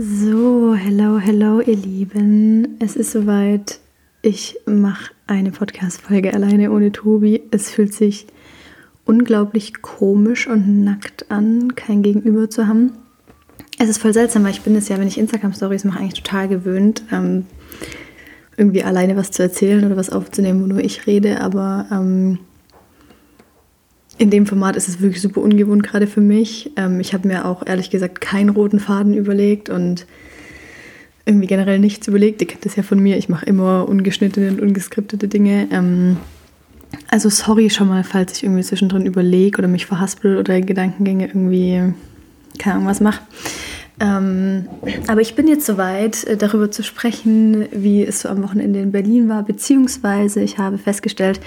So, hello, hello, ihr Lieben. Es ist soweit. Ich mache eine Podcast-Folge alleine ohne Tobi. Es fühlt sich unglaublich komisch und nackt an, kein Gegenüber zu haben. Es ist voll seltsam, weil ich bin es ja, wenn ich Instagram-Stories mache, eigentlich total gewöhnt, ähm, irgendwie alleine was zu erzählen oder was aufzunehmen, wo nur ich rede. Aber ähm, in dem Format ist es wirklich super ungewohnt gerade für mich. Ähm, ich habe mir auch ehrlich gesagt keinen roten Faden überlegt und irgendwie generell nichts überlegt. Ihr kennt das ja von mir. Ich mache immer ungeschnittene und ungeskriptete Dinge. Ähm, also sorry schon mal, falls ich irgendwie zwischendrin überlege oder mich verhaspel oder Gedankengänge irgendwie, keine Ahnung, was mache. Ähm, aber ich bin jetzt soweit, äh, darüber zu sprechen, wie es so am Wochenende in Berlin war, beziehungsweise ich habe festgestellt,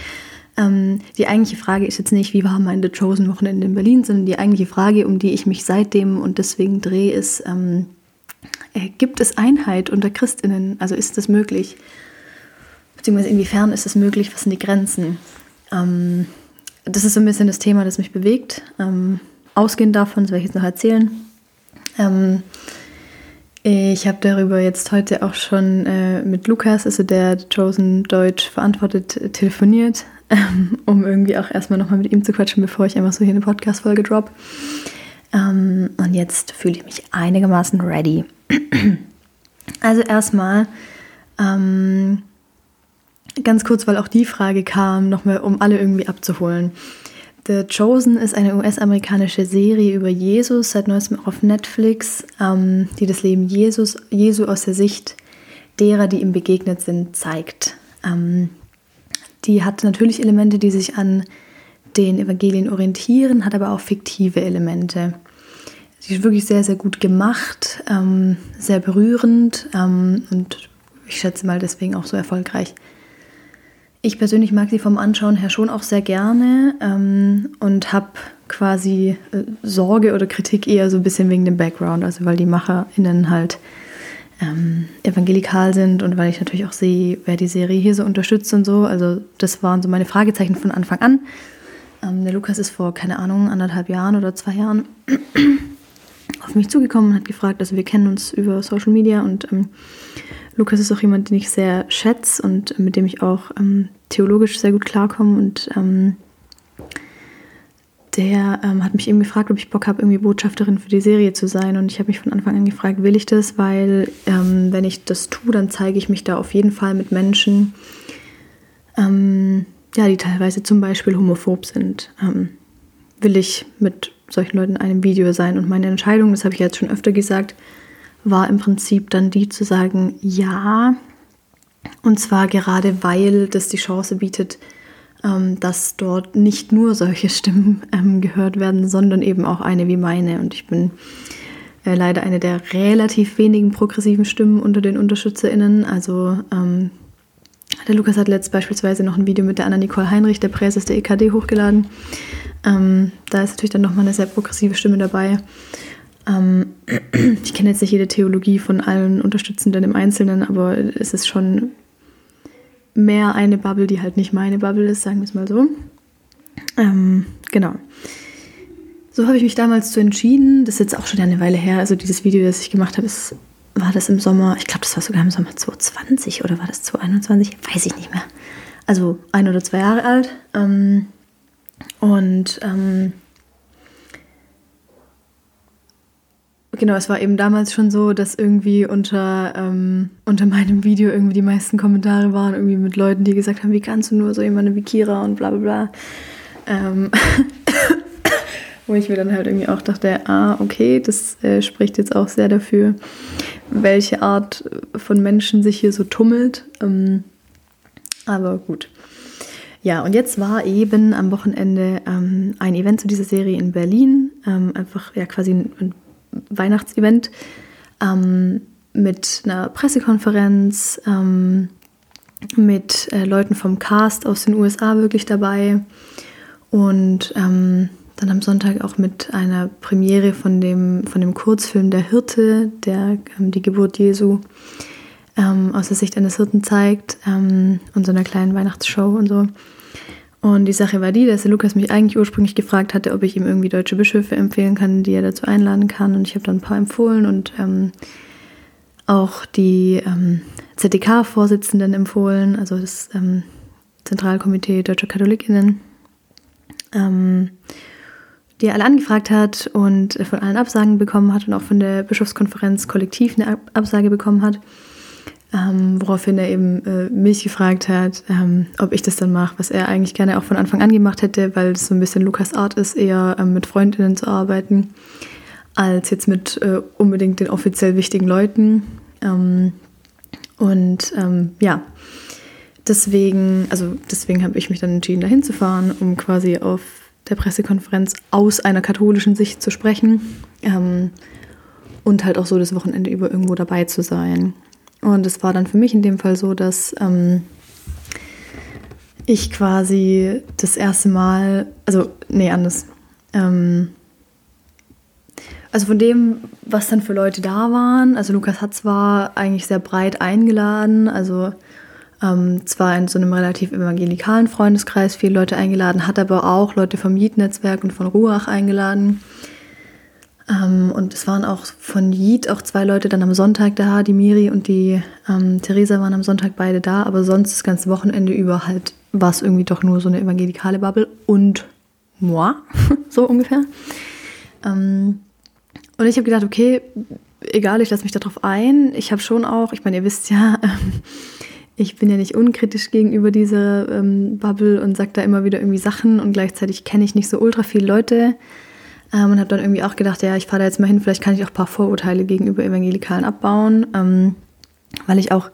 ähm, die eigentliche Frage ist jetzt nicht, wie war mein The Chosen Wochenende in Berlin, sondern die eigentliche Frage, um die ich mich seitdem und deswegen drehe, ist, ähm, äh, gibt es Einheit unter Christinnen? Also ist das möglich? Beziehungsweise inwiefern ist es möglich? Was sind die Grenzen? Ähm, das ist so ein bisschen das Thema, das mich bewegt. Ähm, ausgehend davon, das werde ich jetzt noch erzählen. Ich habe darüber jetzt heute auch schon äh, mit Lukas, also der Chosen Deutsch verantwortet, telefoniert ähm, um irgendwie auch erstmal nochmal mit ihm zu quatschen, bevor ich einfach so hier eine Podcast-Folge drop. Ähm, und jetzt fühle ich mich einigermaßen ready. also erstmal ähm, ganz kurz, weil auch die Frage kam, nochmal um alle irgendwie abzuholen. The Chosen ist eine US-amerikanische Serie über Jesus, seit neuestem auf Netflix, ähm, die das Leben Jesus, Jesu aus der Sicht derer, die ihm begegnet sind, zeigt. Ähm, die hat natürlich Elemente, die sich an den Evangelien orientieren, hat aber auch fiktive Elemente. Sie ist wirklich sehr, sehr gut gemacht, ähm, sehr berührend ähm, und ich schätze mal deswegen auch so erfolgreich. Ich persönlich mag sie vom Anschauen her schon auch sehr gerne ähm, und habe quasi äh, Sorge oder Kritik eher so ein bisschen wegen dem Background, also weil die MacherInnen halt ähm, evangelikal sind und weil ich natürlich auch sehe, wer die Serie hier so unterstützt und so. Also das waren so meine Fragezeichen von Anfang an. Ähm, der Lukas ist vor, keine Ahnung, anderthalb Jahren oder zwei Jahren auf mich zugekommen und hat gefragt, also wir kennen uns über Social Media und ähm, Lukas ist auch jemand, den ich sehr schätze und mit dem ich auch ähm, theologisch sehr gut klarkomme und ähm, der ähm, hat mich eben gefragt, ob ich Bock habe, irgendwie Botschafterin für die Serie zu sein. Und ich habe mich von Anfang an gefragt, will ich das? Weil ähm, wenn ich das tue, dann zeige ich mich da auf jeden Fall mit Menschen, ähm, ja, die teilweise zum Beispiel homophob sind. Ähm, will ich mit solchen Leuten in einem Video sein? Und meine Entscheidung, das habe ich jetzt schon öfter gesagt, war im Prinzip dann die zu sagen, ja. Und zwar gerade, weil das die Chance bietet, ähm, dass dort nicht nur solche Stimmen ähm, gehört werden, sondern eben auch eine wie meine. Und ich bin äh, leider eine der relativ wenigen progressiven Stimmen unter den UnterstützerInnen. Also ähm, der Lukas hat letzt beispielsweise noch ein Video mit der Anna-Nicole Heinrich, der Präses der EKD, hochgeladen. Ähm, da ist natürlich dann nochmal eine sehr progressive Stimme dabei. Ähm, ich kenne jetzt nicht jede Theologie von allen Unterstützenden im Einzelnen, aber es ist schon mehr eine Bubble, die halt nicht meine Bubble ist, sagen wir es mal so. Ähm, genau. So habe ich mich damals zu entschieden. Das ist jetzt auch schon eine Weile her. Also dieses Video, das ich gemacht habe, ist, war das im Sommer, ich glaube, das war sogar im Sommer 2020 oder war das 2021? Weiß ich nicht mehr. Also ein oder zwei Jahre alt. Ähm, und ähm, Genau, es war eben damals schon so, dass irgendwie unter, ähm, unter meinem Video irgendwie die meisten Kommentare waren, irgendwie mit Leuten, die gesagt haben, wie kannst du nur so jemanden wie Kira und bla bla bla. Ähm Wo ich mir dann halt irgendwie auch dachte, ah, okay, das äh, spricht jetzt auch sehr dafür, welche Art von Menschen sich hier so tummelt. Ähm, aber gut. Ja, und jetzt war eben am Wochenende ähm, ein Event zu dieser Serie in Berlin. Ähm, einfach ja quasi ein, ein Weihnachtsevent ähm, mit einer Pressekonferenz, ähm, mit äh, Leuten vom Cast aus den USA wirklich dabei und ähm, dann am Sonntag auch mit einer Premiere von dem, von dem Kurzfilm Der Hirte, der ähm, die Geburt Jesu ähm, aus der Sicht eines Hirten zeigt ähm, und so einer kleinen Weihnachtsshow und so. Und die Sache war die, dass der Lukas mich eigentlich ursprünglich gefragt hatte, ob ich ihm irgendwie deutsche Bischöfe empfehlen kann, die er dazu einladen kann. Und ich habe dann ein paar empfohlen und ähm, auch die ähm, ZDK-Vorsitzenden empfohlen, also das ähm, Zentralkomitee Deutscher Katholikinnen, ähm, die er alle angefragt hat und von allen Absagen bekommen hat und auch von der Bischofskonferenz kollektiv eine Absage bekommen hat. Ähm, woraufhin er eben äh, mich gefragt hat, ähm, ob ich das dann mache, was er eigentlich gerne auch von Anfang an gemacht hätte, weil es so ein bisschen Lukas Art ist, eher ähm, mit Freundinnen zu arbeiten, als jetzt mit äh, unbedingt den offiziell wichtigen Leuten. Ähm, und ähm, ja, deswegen, also deswegen habe ich mich dann entschieden, dahin zu fahren, um quasi auf der Pressekonferenz aus einer katholischen Sicht zu sprechen ähm, und halt auch so das Wochenende über irgendwo dabei zu sein. Und es war dann für mich in dem Fall so, dass ähm, ich quasi das erste Mal, also nee, anders. Ähm, also von dem, was dann für Leute da waren, also Lukas hat zwar eigentlich sehr breit eingeladen, also ähm, zwar in so einem relativ evangelikalen Freundeskreis viele Leute eingeladen, hat aber auch Leute vom Jid-Netzwerk und von Ruach eingeladen. Ähm, und es waren auch von Jid auch zwei Leute dann am Sonntag da, die Miri und die ähm, Theresa waren am Sonntag beide da, aber sonst das ganze Wochenende über halt war es irgendwie doch nur so eine evangelikale Bubble und moi, so ungefähr. Ähm, und ich habe gedacht, okay, egal, ich lasse mich darauf ein. Ich habe schon auch, ich meine, ihr wisst ja, ich bin ja nicht unkritisch gegenüber dieser ähm, Bubble und sage da immer wieder irgendwie Sachen und gleichzeitig kenne ich nicht so ultra viele Leute. Ähm, und habe dann irgendwie auch gedacht, ja, ich fahre da jetzt mal hin, vielleicht kann ich auch ein paar Vorurteile gegenüber Evangelikalen abbauen, ähm, weil ich auch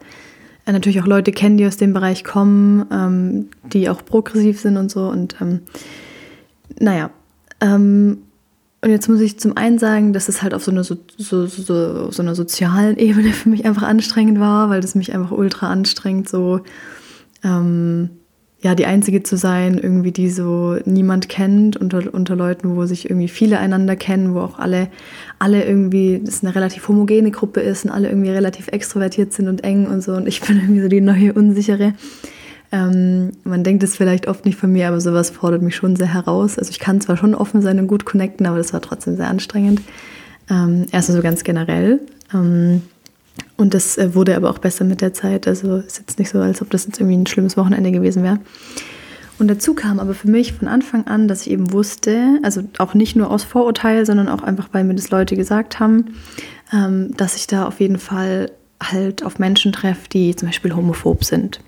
äh, natürlich auch Leute kenne, die aus dem Bereich kommen, ähm, die auch progressiv sind und so. Und ähm, naja, ähm, und jetzt muss ich zum einen sagen, dass es halt auf so einer, so, so, so, so einer sozialen Ebene für mich einfach anstrengend war, weil das mich einfach ultra anstrengt, so ähm, ja, die Einzige zu sein, irgendwie, die so niemand kennt, unter, unter Leuten, wo sich irgendwie viele einander kennen, wo auch alle, alle irgendwie, das eine relativ homogene Gruppe ist und alle irgendwie relativ extrovertiert sind und eng und so. Und ich bin irgendwie so die neue Unsichere. Ähm, man denkt es vielleicht oft nicht von mir, aber sowas fordert mich schon sehr heraus. Also ich kann zwar schon offen sein und gut connecten, aber das war trotzdem sehr anstrengend. Ähm, erst so ganz generell. Ähm, und das äh, wurde aber auch besser mit der Zeit. Also es ist jetzt nicht so, als ob das jetzt irgendwie ein schlimmes Wochenende gewesen wäre. Und dazu kam aber für mich von Anfang an, dass ich eben wusste, also auch nicht nur aus Vorurteil, sondern auch einfach, weil mir das Leute gesagt haben, ähm, dass ich da auf jeden Fall halt auf Menschen treffe, die zum Beispiel homophob sind.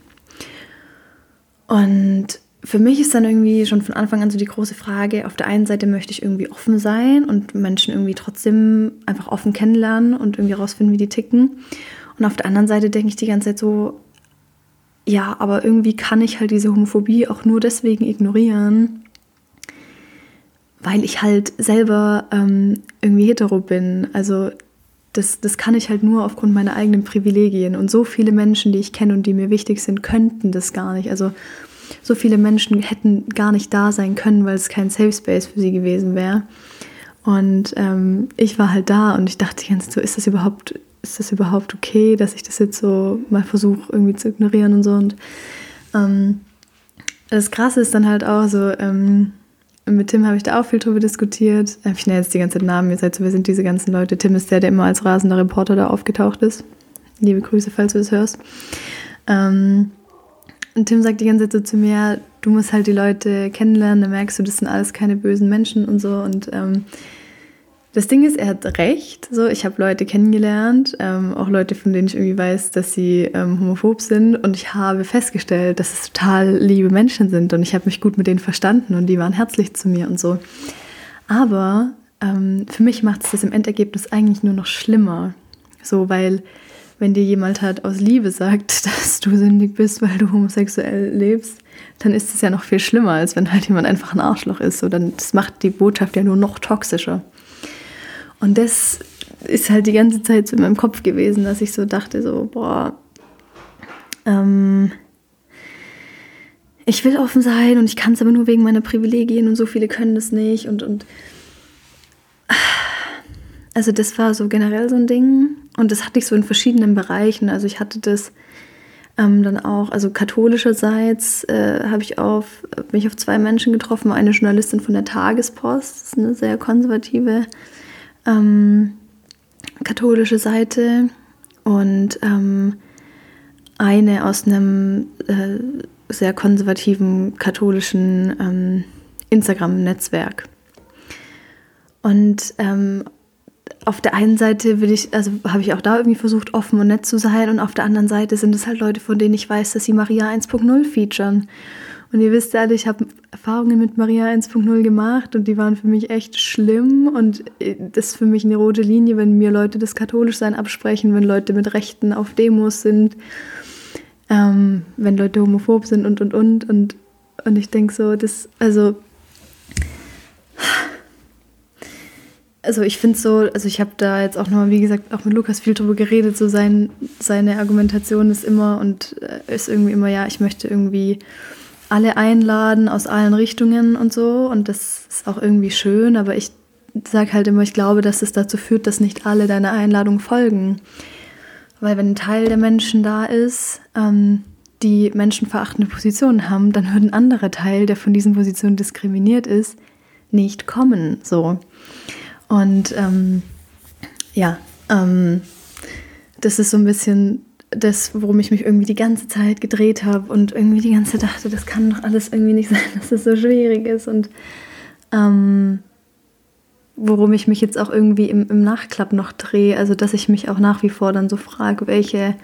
Und für mich ist dann irgendwie schon von Anfang an so die große Frage, auf der einen Seite möchte ich irgendwie offen sein und Menschen irgendwie trotzdem einfach offen kennenlernen und irgendwie rausfinden, wie die ticken. Und auf der anderen Seite denke ich die ganze Zeit so, ja, aber irgendwie kann ich halt diese Homophobie auch nur deswegen ignorieren, weil ich halt selber ähm, irgendwie hetero bin. Also das, das kann ich halt nur aufgrund meiner eigenen Privilegien. Und so viele Menschen, die ich kenne und die mir wichtig sind, könnten das gar nicht. Also so viele Menschen hätten gar nicht da sein können, weil es kein Safe Space für sie gewesen wäre. Und ähm, ich war halt da und ich dachte ganz so, ist das überhaupt, ist das überhaupt okay, dass ich das jetzt so mal versuche irgendwie zu ignorieren und so. Und ähm, das Krasse ist dann halt auch so, ähm, mit Tim habe ich da auch viel drüber diskutiert. Äh, ich nenne jetzt die ganze Zeit Namen, ihr seid so, wer sind diese ganzen Leute. Tim ist der, der immer als rasender Reporter da aufgetaucht ist. Liebe Grüße, falls du das hörst. Ähm, und Tim sagt die ganze Zeit so zu mir, du musst halt die Leute kennenlernen, dann merkst du, das sind alles keine bösen Menschen und so. Und ähm, das Ding ist, er hat recht. So, ich habe Leute kennengelernt, ähm, auch Leute, von denen ich irgendwie weiß, dass sie ähm, homophob sind. Und ich habe festgestellt, dass es total liebe Menschen sind. Und ich habe mich gut mit denen verstanden und die waren herzlich zu mir und so. Aber ähm, für mich macht es das im Endergebnis eigentlich nur noch schlimmer. So, weil wenn dir jemand halt aus Liebe sagt, dass du sündig bist, weil du homosexuell lebst, dann ist es ja noch viel schlimmer, als wenn halt jemand einfach ein Arschloch ist. So, dann, das macht die Botschaft ja nur noch toxischer. Und das ist halt die ganze Zeit so in meinem Kopf gewesen, dass ich so dachte, so, boah, ähm, ich will offen sein und ich kann es aber nur wegen meiner Privilegien und so viele können das nicht und, und also das war so generell so ein Ding und das hatte ich so in verschiedenen Bereichen. Also ich hatte das ähm, dann auch, also katholischerseits äh, habe ich auf, mich auf zwei Menschen getroffen, eine Journalistin von der Tagespost, das ist eine sehr konservative ähm, katholische Seite und ähm, eine aus einem äh, sehr konservativen katholischen ähm, Instagram-Netzwerk. Und ähm, auf der einen Seite will ich, also habe ich auch da irgendwie versucht, offen und nett zu sein, und auf der anderen Seite sind es halt Leute, von denen ich weiß, dass sie Maria 1.0 featuren. Und ihr wisst alle, ich habe Erfahrungen mit Maria 1.0 gemacht und die waren für mich echt schlimm. Und äh, das ist für mich eine rote Linie, wenn mir Leute das Katholischsein absprechen, wenn Leute mit Rechten auf Demos sind, ähm, wenn Leute homophob sind und und und. Und, und ich denke so, das, also also ich finde so, also ich habe da jetzt auch nochmal, wie gesagt, auch mit Lukas viel drüber geredet, so sein, seine Argumentation ist immer und äh, ist irgendwie immer, ja, ich möchte irgendwie alle einladen aus allen Richtungen und so und das ist auch irgendwie schön, aber ich sage halt immer, ich glaube, dass es dazu führt, dass nicht alle deiner Einladung folgen. Weil wenn ein Teil der Menschen da ist, ähm, die menschenverachtende Positionen haben, dann wird ein anderer Teil, der von diesen Positionen diskriminiert ist, nicht kommen. So. Und ähm, ja, ähm, das ist so ein bisschen das, worum ich mich irgendwie die ganze Zeit gedreht habe und irgendwie die ganze Zeit dachte, das kann doch alles irgendwie nicht sein, dass es so schwierig ist und ähm, worum ich mich jetzt auch irgendwie im, im Nachklapp noch drehe, also dass ich mich auch nach wie vor dann so frage, welche,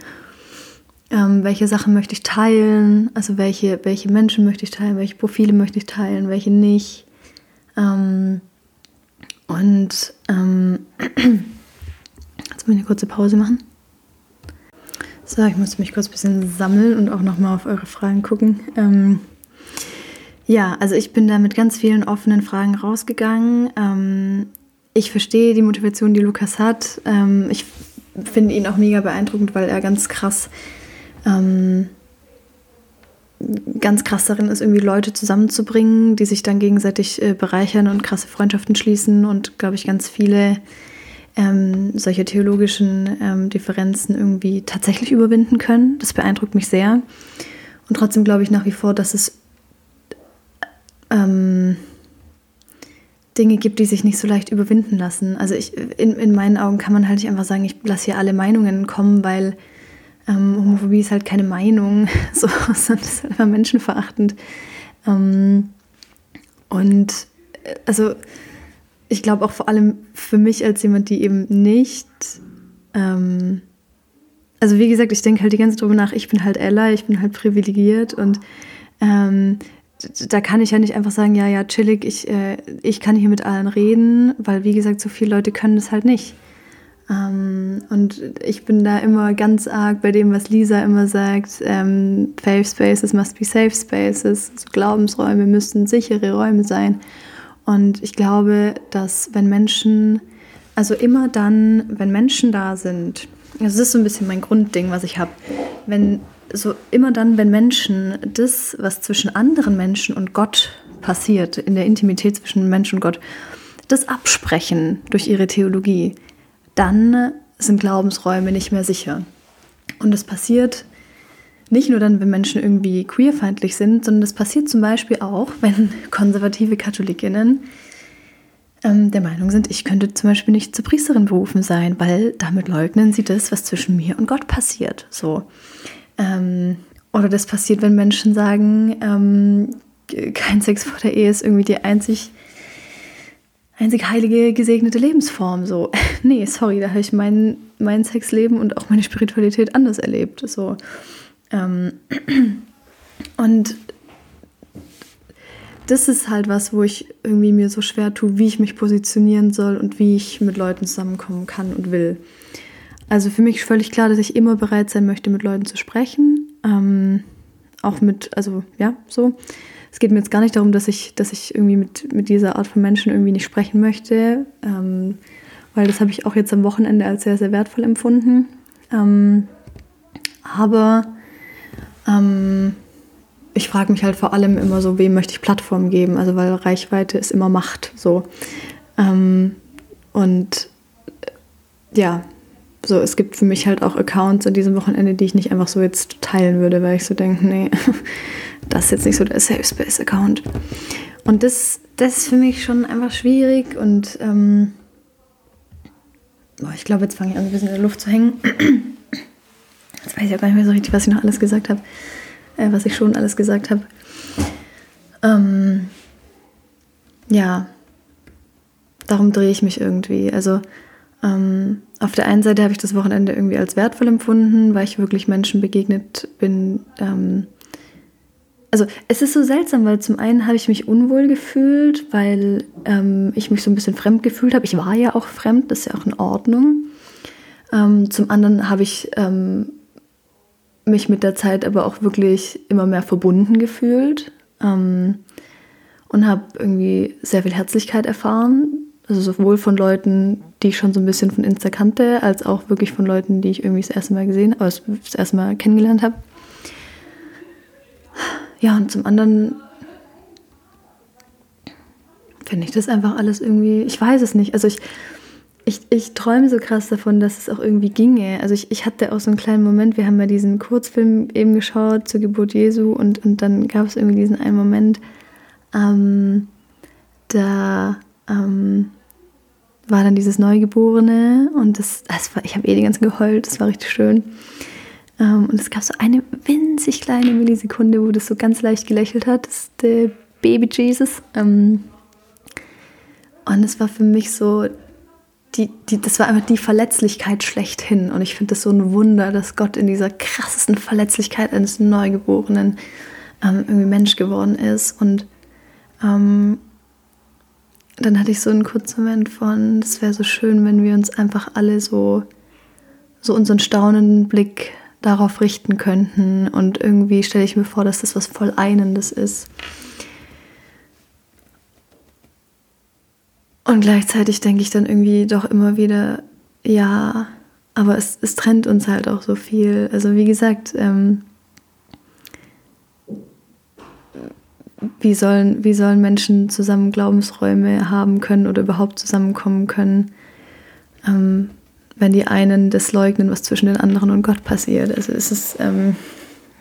ähm, welche Sachen möchte ich teilen, also welche, welche Menschen möchte ich teilen, welche Profile möchte ich teilen, welche nicht. Ähm, und ähm, jetzt mal eine kurze Pause machen. So, ich muss mich kurz ein bisschen sammeln und auch nochmal auf eure Fragen gucken. Ähm, ja, also ich bin da mit ganz vielen offenen Fragen rausgegangen. Ähm, ich verstehe die Motivation, die Lukas hat. Ähm, ich finde ihn auch mega beeindruckend, weil er ganz krass ähm, ganz krass darin ist, irgendwie Leute zusammenzubringen, die sich dann gegenseitig äh, bereichern und krasse Freundschaften schließen und, glaube ich, ganz viele ähm, solche theologischen ähm, Differenzen irgendwie tatsächlich überwinden können. Das beeindruckt mich sehr. Und trotzdem glaube ich nach wie vor, dass es ähm, Dinge gibt, die sich nicht so leicht überwinden lassen. Also ich, in, in meinen Augen kann man halt nicht einfach sagen, ich lasse hier alle Meinungen kommen, weil ähm, Homophobie ist halt keine Meinung, so, sondern ist halt einfach menschenverachtend. Ähm, und äh, also ich glaube auch vor allem für mich als jemand, die eben nicht, ähm, also wie gesagt, ich denke halt die ganze Zeit drüber nach, ich bin halt Ella, ich bin halt privilegiert und ähm, da kann ich ja nicht einfach sagen, ja, ja, chillig, ich, äh, ich kann hier mit allen reden, weil wie gesagt, so viele Leute können das halt nicht. Ähm, und ich bin da immer ganz arg bei dem, was Lisa immer sagt, ähm, Safe Spaces must be safe spaces, also Glaubensräume müssten sichere Räume sein. Und ich glaube, dass wenn Menschen, also immer dann, wenn Menschen da sind, das ist so ein bisschen mein Grundding, was ich habe, wenn so immer dann, wenn Menschen das, was zwischen anderen Menschen und Gott passiert, in der Intimität zwischen Mensch und Gott, das absprechen durch ihre Theologie, dann sind Glaubensräume nicht mehr sicher. Und das passiert nicht nur dann, wenn Menschen irgendwie queerfeindlich sind, sondern das passiert zum Beispiel auch, wenn konservative Katholikinnen ähm, der Meinung sind, ich könnte zum Beispiel nicht zur Priesterin berufen sein, weil damit leugnen sie das, was zwischen mir und Gott passiert. So. Ähm, oder das passiert, wenn Menschen sagen, ähm, kein Sex vor der Ehe ist irgendwie die einzig einzig heilige, gesegnete Lebensform. So, nee, sorry, da habe ich mein, mein Sexleben und auch meine Spiritualität anders erlebt. So. Ähm, und das ist halt was, wo ich irgendwie mir so schwer tue, wie ich mich positionieren soll und wie ich mit Leuten zusammenkommen kann und will. Also für mich ist völlig klar, dass ich immer bereit sein möchte, mit Leuten zu sprechen. Ähm, auch mit, also ja, so es geht mir jetzt gar nicht darum, dass ich, dass ich irgendwie mit, mit dieser Art von Menschen irgendwie nicht sprechen möchte, ähm, weil das habe ich auch jetzt am Wochenende als sehr, sehr wertvoll empfunden. Ähm, aber ähm, ich frage mich halt vor allem immer so, wem möchte ich Plattform geben? Also weil Reichweite ist immer Macht. So. Ähm, und äh, ja, so, es gibt für mich halt auch Accounts an diesem Wochenende, die ich nicht einfach so jetzt teilen würde, weil ich so denke, nee, das ist jetzt nicht so der Safe Space Account. Und das, das ist für mich schon einfach schwierig und ähm, boah, ich glaube, jetzt fange ich an, ein bisschen in der Luft zu hängen. Jetzt weiß ich auch gar nicht mehr so richtig, was ich noch alles gesagt habe. Äh, was ich schon alles gesagt habe. Ähm, ja, darum drehe ich mich irgendwie. Also ähm, auf der einen Seite habe ich das Wochenende irgendwie als wertvoll empfunden, weil ich wirklich Menschen begegnet bin. Ähm, also es ist so seltsam, weil zum einen habe ich mich unwohl gefühlt, weil ähm, ich mich so ein bisschen fremd gefühlt habe. Ich war ja auch fremd, das ist ja auch in Ordnung. Ähm, zum anderen habe ich ähm, mich mit der Zeit aber auch wirklich immer mehr verbunden gefühlt ähm, und habe irgendwie sehr viel Herzlichkeit erfahren. Also sowohl von Leuten, die ich schon so ein bisschen von Insta kannte, als auch wirklich von Leuten, die ich irgendwie das erste Mal gesehen, also das erste Mal kennengelernt habe. Ja, und zum anderen finde ich das einfach alles irgendwie, ich weiß es nicht. Also ich, ich, ich träume so krass davon, dass es auch irgendwie ginge. Also ich, ich hatte auch so einen kleinen Moment, wir haben ja diesen Kurzfilm eben geschaut zur Geburt Jesu und, und dann gab es irgendwie diesen einen Moment, ähm, da ähm, war dann dieses Neugeborene und das, das war, ich habe eh die ganze geheult, das war richtig schön. Ähm, und es gab so eine winzig kleine Millisekunde, wo das so ganz leicht gelächelt hat, das ist der Baby Jesus. Ähm, und es war für mich so, die, die, das war einfach die Verletzlichkeit schlechthin. Und ich finde das so ein Wunder, dass Gott in dieser krassesten Verletzlichkeit eines Neugeborenen ähm, irgendwie Mensch geworden ist. Und ähm, dann hatte ich so einen kurzen Moment von, es wäre so schön, wenn wir uns einfach alle so, so unseren staunenden Blick darauf richten könnten. Und irgendwie stelle ich mir vor, dass das was voll Einendes ist. Und gleichzeitig denke ich dann irgendwie doch immer wieder, ja, aber es, es trennt uns halt auch so viel. Also wie gesagt, ähm, wie, sollen, wie sollen Menschen zusammen Glaubensräume haben können oder überhaupt zusammenkommen können, ähm, wenn die einen das leugnen, was zwischen den anderen und Gott passiert. Also es ist, ähm,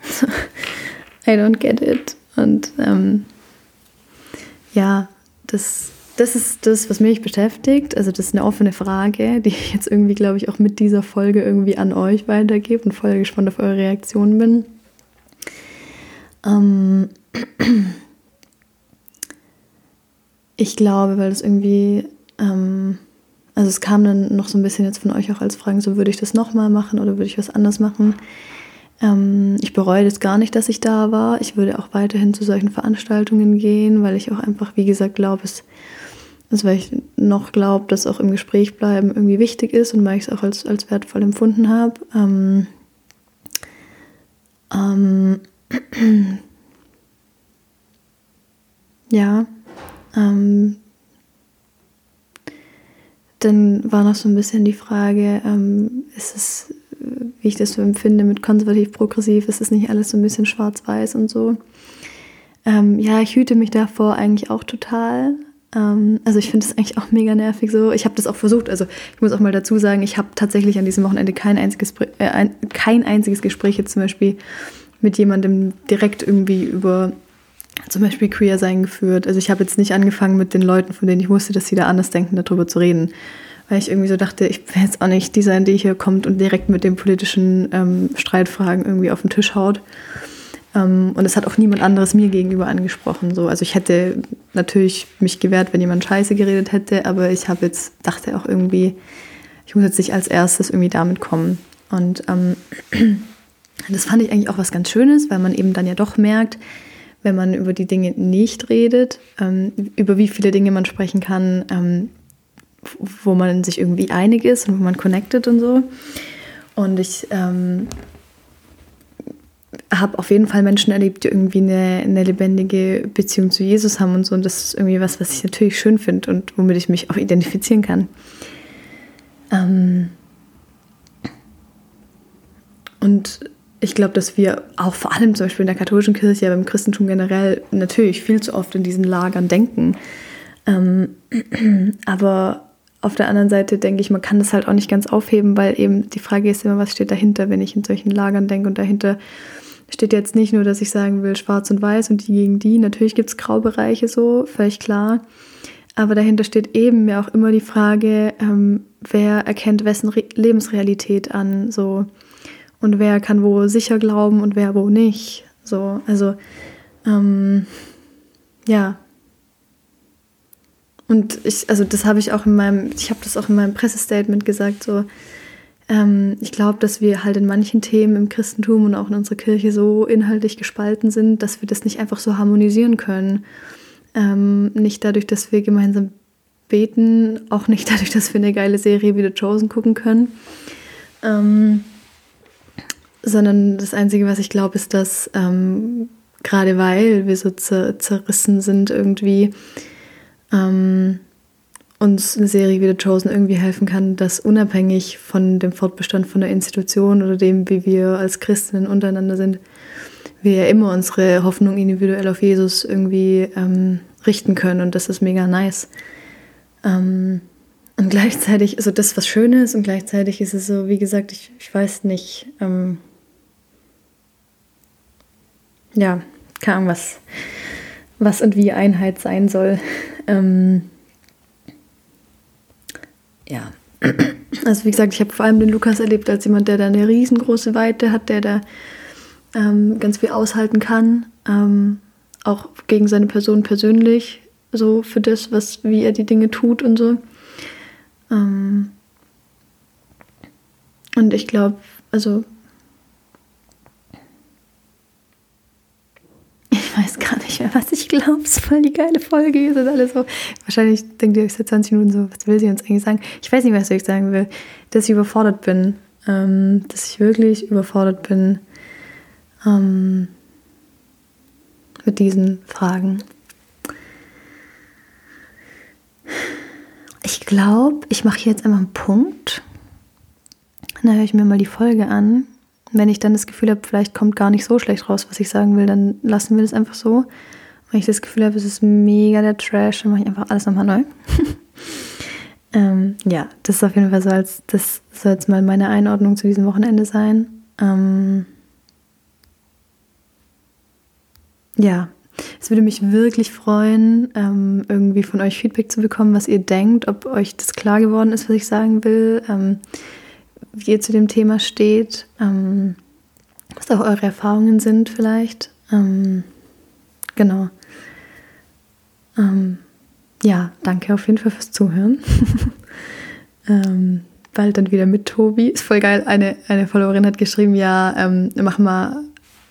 I don't get it. Und ähm, ja, das das ist das, was mich beschäftigt. Also das ist eine offene Frage, die ich jetzt irgendwie, glaube ich, auch mit dieser Folge irgendwie an euch weitergebe und voll gespannt auf eure Reaktionen bin. Ähm ich glaube, weil das irgendwie, ähm also es kam dann noch so ein bisschen jetzt von euch auch als Fragen, so würde ich das nochmal machen oder würde ich was anders machen. Ähm ich bereue das gar nicht, dass ich da war. Ich würde auch weiterhin zu solchen Veranstaltungen gehen, weil ich auch einfach, wie gesagt, glaube, es also weil ich noch glaube, dass auch im Gespräch bleiben irgendwie wichtig ist und weil ich es auch als, als wertvoll empfunden habe. Ähm, ähm, ja. Ähm, dann war noch so ein bisschen die Frage, ähm, ist es, wie ich das so empfinde, mit konservativ-progressiv, ist es nicht alles so ein bisschen schwarz-weiß und so? Ähm, ja, ich hüte mich davor eigentlich auch total. Ähm, also ich finde es eigentlich auch mega nervig so. Ich habe das auch versucht. Also ich muss auch mal dazu sagen, ich habe tatsächlich an diesem Wochenende kein einziges, äh, ein, kein einziges Gespräch jetzt zum Beispiel mit jemandem direkt irgendwie über zum Beispiel Queer sein geführt. Also ich habe jetzt nicht angefangen mit den Leuten, von denen ich wusste, dass sie da anders denken, darüber zu reden. Weil ich irgendwie so dachte, ich bin jetzt auch nicht dieser, der hier kommt und direkt mit den politischen ähm, Streitfragen irgendwie auf den Tisch haut. Ähm, und es hat auch niemand anderes mir gegenüber angesprochen. So. Also ich hätte natürlich mich gewehrt, wenn jemand Scheiße geredet hätte, aber ich habe jetzt, dachte auch irgendwie, ich muss jetzt nicht als erstes irgendwie damit kommen. Und ähm, das fand ich eigentlich auch was ganz Schönes, weil man eben dann ja doch merkt, wenn man über die Dinge nicht redet, ähm, über wie viele Dinge man sprechen kann, ähm, wo man sich irgendwie einig ist und wo man connected und so. Und ich ähm, habe auf jeden Fall Menschen erlebt, die irgendwie eine, eine, lebendige Beziehung zu Jesus haben und so. Und das ist irgendwie was, was ich natürlich schön finde und womit ich mich auch identifizieren kann. Ähm und ich glaube, dass wir auch vor allem zum Beispiel in der katholischen Kirche, aber im Christentum generell natürlich viel zu oft in diesen Lagern denken. Ähm aber auf der anderen Seite denke ich, man kann das halt auch nicht ganz aufheben, weil eben die Frage ist immer, was steht dahinter, wenn ich in solchen Lagern denke und dahinter steht jetzt nicht nur, dass ich sagen will, schwarz und weiß und die gegen die. Natürlich gibt es Graubereiche so, völlig klar. Aber dahinter steht eben ja auch immer die Frage, ähm, wer erkennt wessen Re Lebensrealität an. So. Und wer kann wo sicher glauben und wer wo nicht. So, also ähm, ja. Und ich, also das habe ich auch in meinem, ich habe das auch in meinem Pressestatement gesagt, so, ähm, ich glaube, dass wir halt in manchen Themen im Christentum und auch in unserer Kirche so inhaltlich gespalten sind, dass wir das nicht einfach so harmonisieren können. Ähm, nicht dadurch, dass wir gemeinsam beten, auch nicht dadurch, dass wir eine geile Serie wie The Chosen gucken können. Ähm, sondern das Einzige, was ich glaube, ist, dass ähm, gerade weil wir so zer zerrissen sind irgendwie, ähm, uns eine Serie wie The Chosen irgendwie helfen kann, dass unabhängig von dem Fortbestand von der Institution oder dem, wie wir als Christinnen untereinander sind, wir ja immer unsere Hoffnung individuell auf Jesus irgendwie ähm, richten können und das ist mega nice. Ähm, und gleichzeitig, also das was Schönes und gleichzeitig ist es so, wie gesagt, ich, ich weiß nicht, ähm, ja, Ahnung, was, was und wie Einheit sein soll. Ähm, ja, also wie gesagt, ich habe vor allem den Lukas erlebt als jemand, der da eine riesengroße Weite hat, der da ähm, ganz viel aushalten kann, ähm, auch gegen seine Person persönlich, so für das, was, wie er die Dinge tut und so. Ähm, und ich glaube, also ich weiß gar nicht mehr, was ich glaube. Es ist voll die geile Folge. Ihr seid alle so. Wahrscheinlich denkt ihr euch seit 20 Minuten so, was will sie uns eigentlich sagen? Ich weiß nicht, was ich sagen will. Dass ich überfordert bin. Ähm, dass ich wirklich überfordert bin ähm, mit diesen Fragen. Ich glaube, ich mache hier jetzt einfach einen Punkt. Dann höre ich mir mal die Folge an wenn ich dann das Gefühl habe, vielleicht kommt gar nicht so schlecht raus, was ich sagen will, dann lassen wir das einfach so. Wenn ich das Gefühl habe, es ist mega der Trash, dann mache ich einfach alles nochmal neu. ähm, ja, das ist auf jeden Fall so, als das soll jetzt mal meine Einordnung zu diesem Wochenende sein. Ähm, ja, es würde mich wirklich freuen, ähm, irgendwie von euch Feedback zu bekommen, was ihr denkt, ob euch das klar geworden ist, was ich sagen will. Wie ihr zu dem Thema steht, ähm, was auch eure Erfahrungen sind vielleicht. Ähm, genau. Ähm, ja, danke auf jeden Fall fürs Zuhören. Ähm, bald dann wieder mit Tobi. Ist voll geil. Eine, eine Followerin hat geschrieben, ja, ähm, mach mal,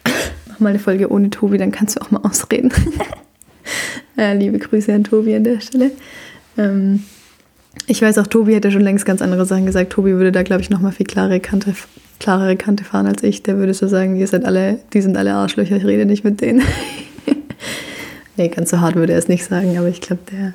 mach mal eine Folge ohne Tobi, dann kannst du auch mal ausreden. ja, liebe Grüße an Tobi an der Stelle. Ähm, ich weiß auch, Tobi hätte schon längst ganz andere Sachen gesagt. Tobi würde da, glaube ich, nochmal viel klarere Kante, klarere Kante fahren als ich. Der würde so sagen, ihr seid alle, die sind alle Arschlöcher, ich rede nicht mit denen. nee, ganz so hart würde er es nicht sagen, aber ich glaube, der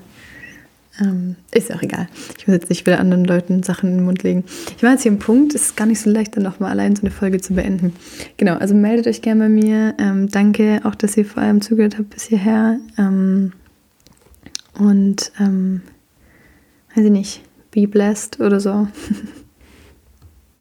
ähm, ist auch egal. Ich muss jetzt nicht wieder anderen Leuten Sachen in den Mund legen. Ich war jetzt hier im Punkt, es ist gar nicht so leicht, dann nochmal allein so eine Folge zu beenden. Genau, also meldet euch gerne bei mir. Ähm, danke auch, dass ihr vor allem zugehört habt bis hierher. Ähm, und ähm, weiß ich nicht, be blessed oder so.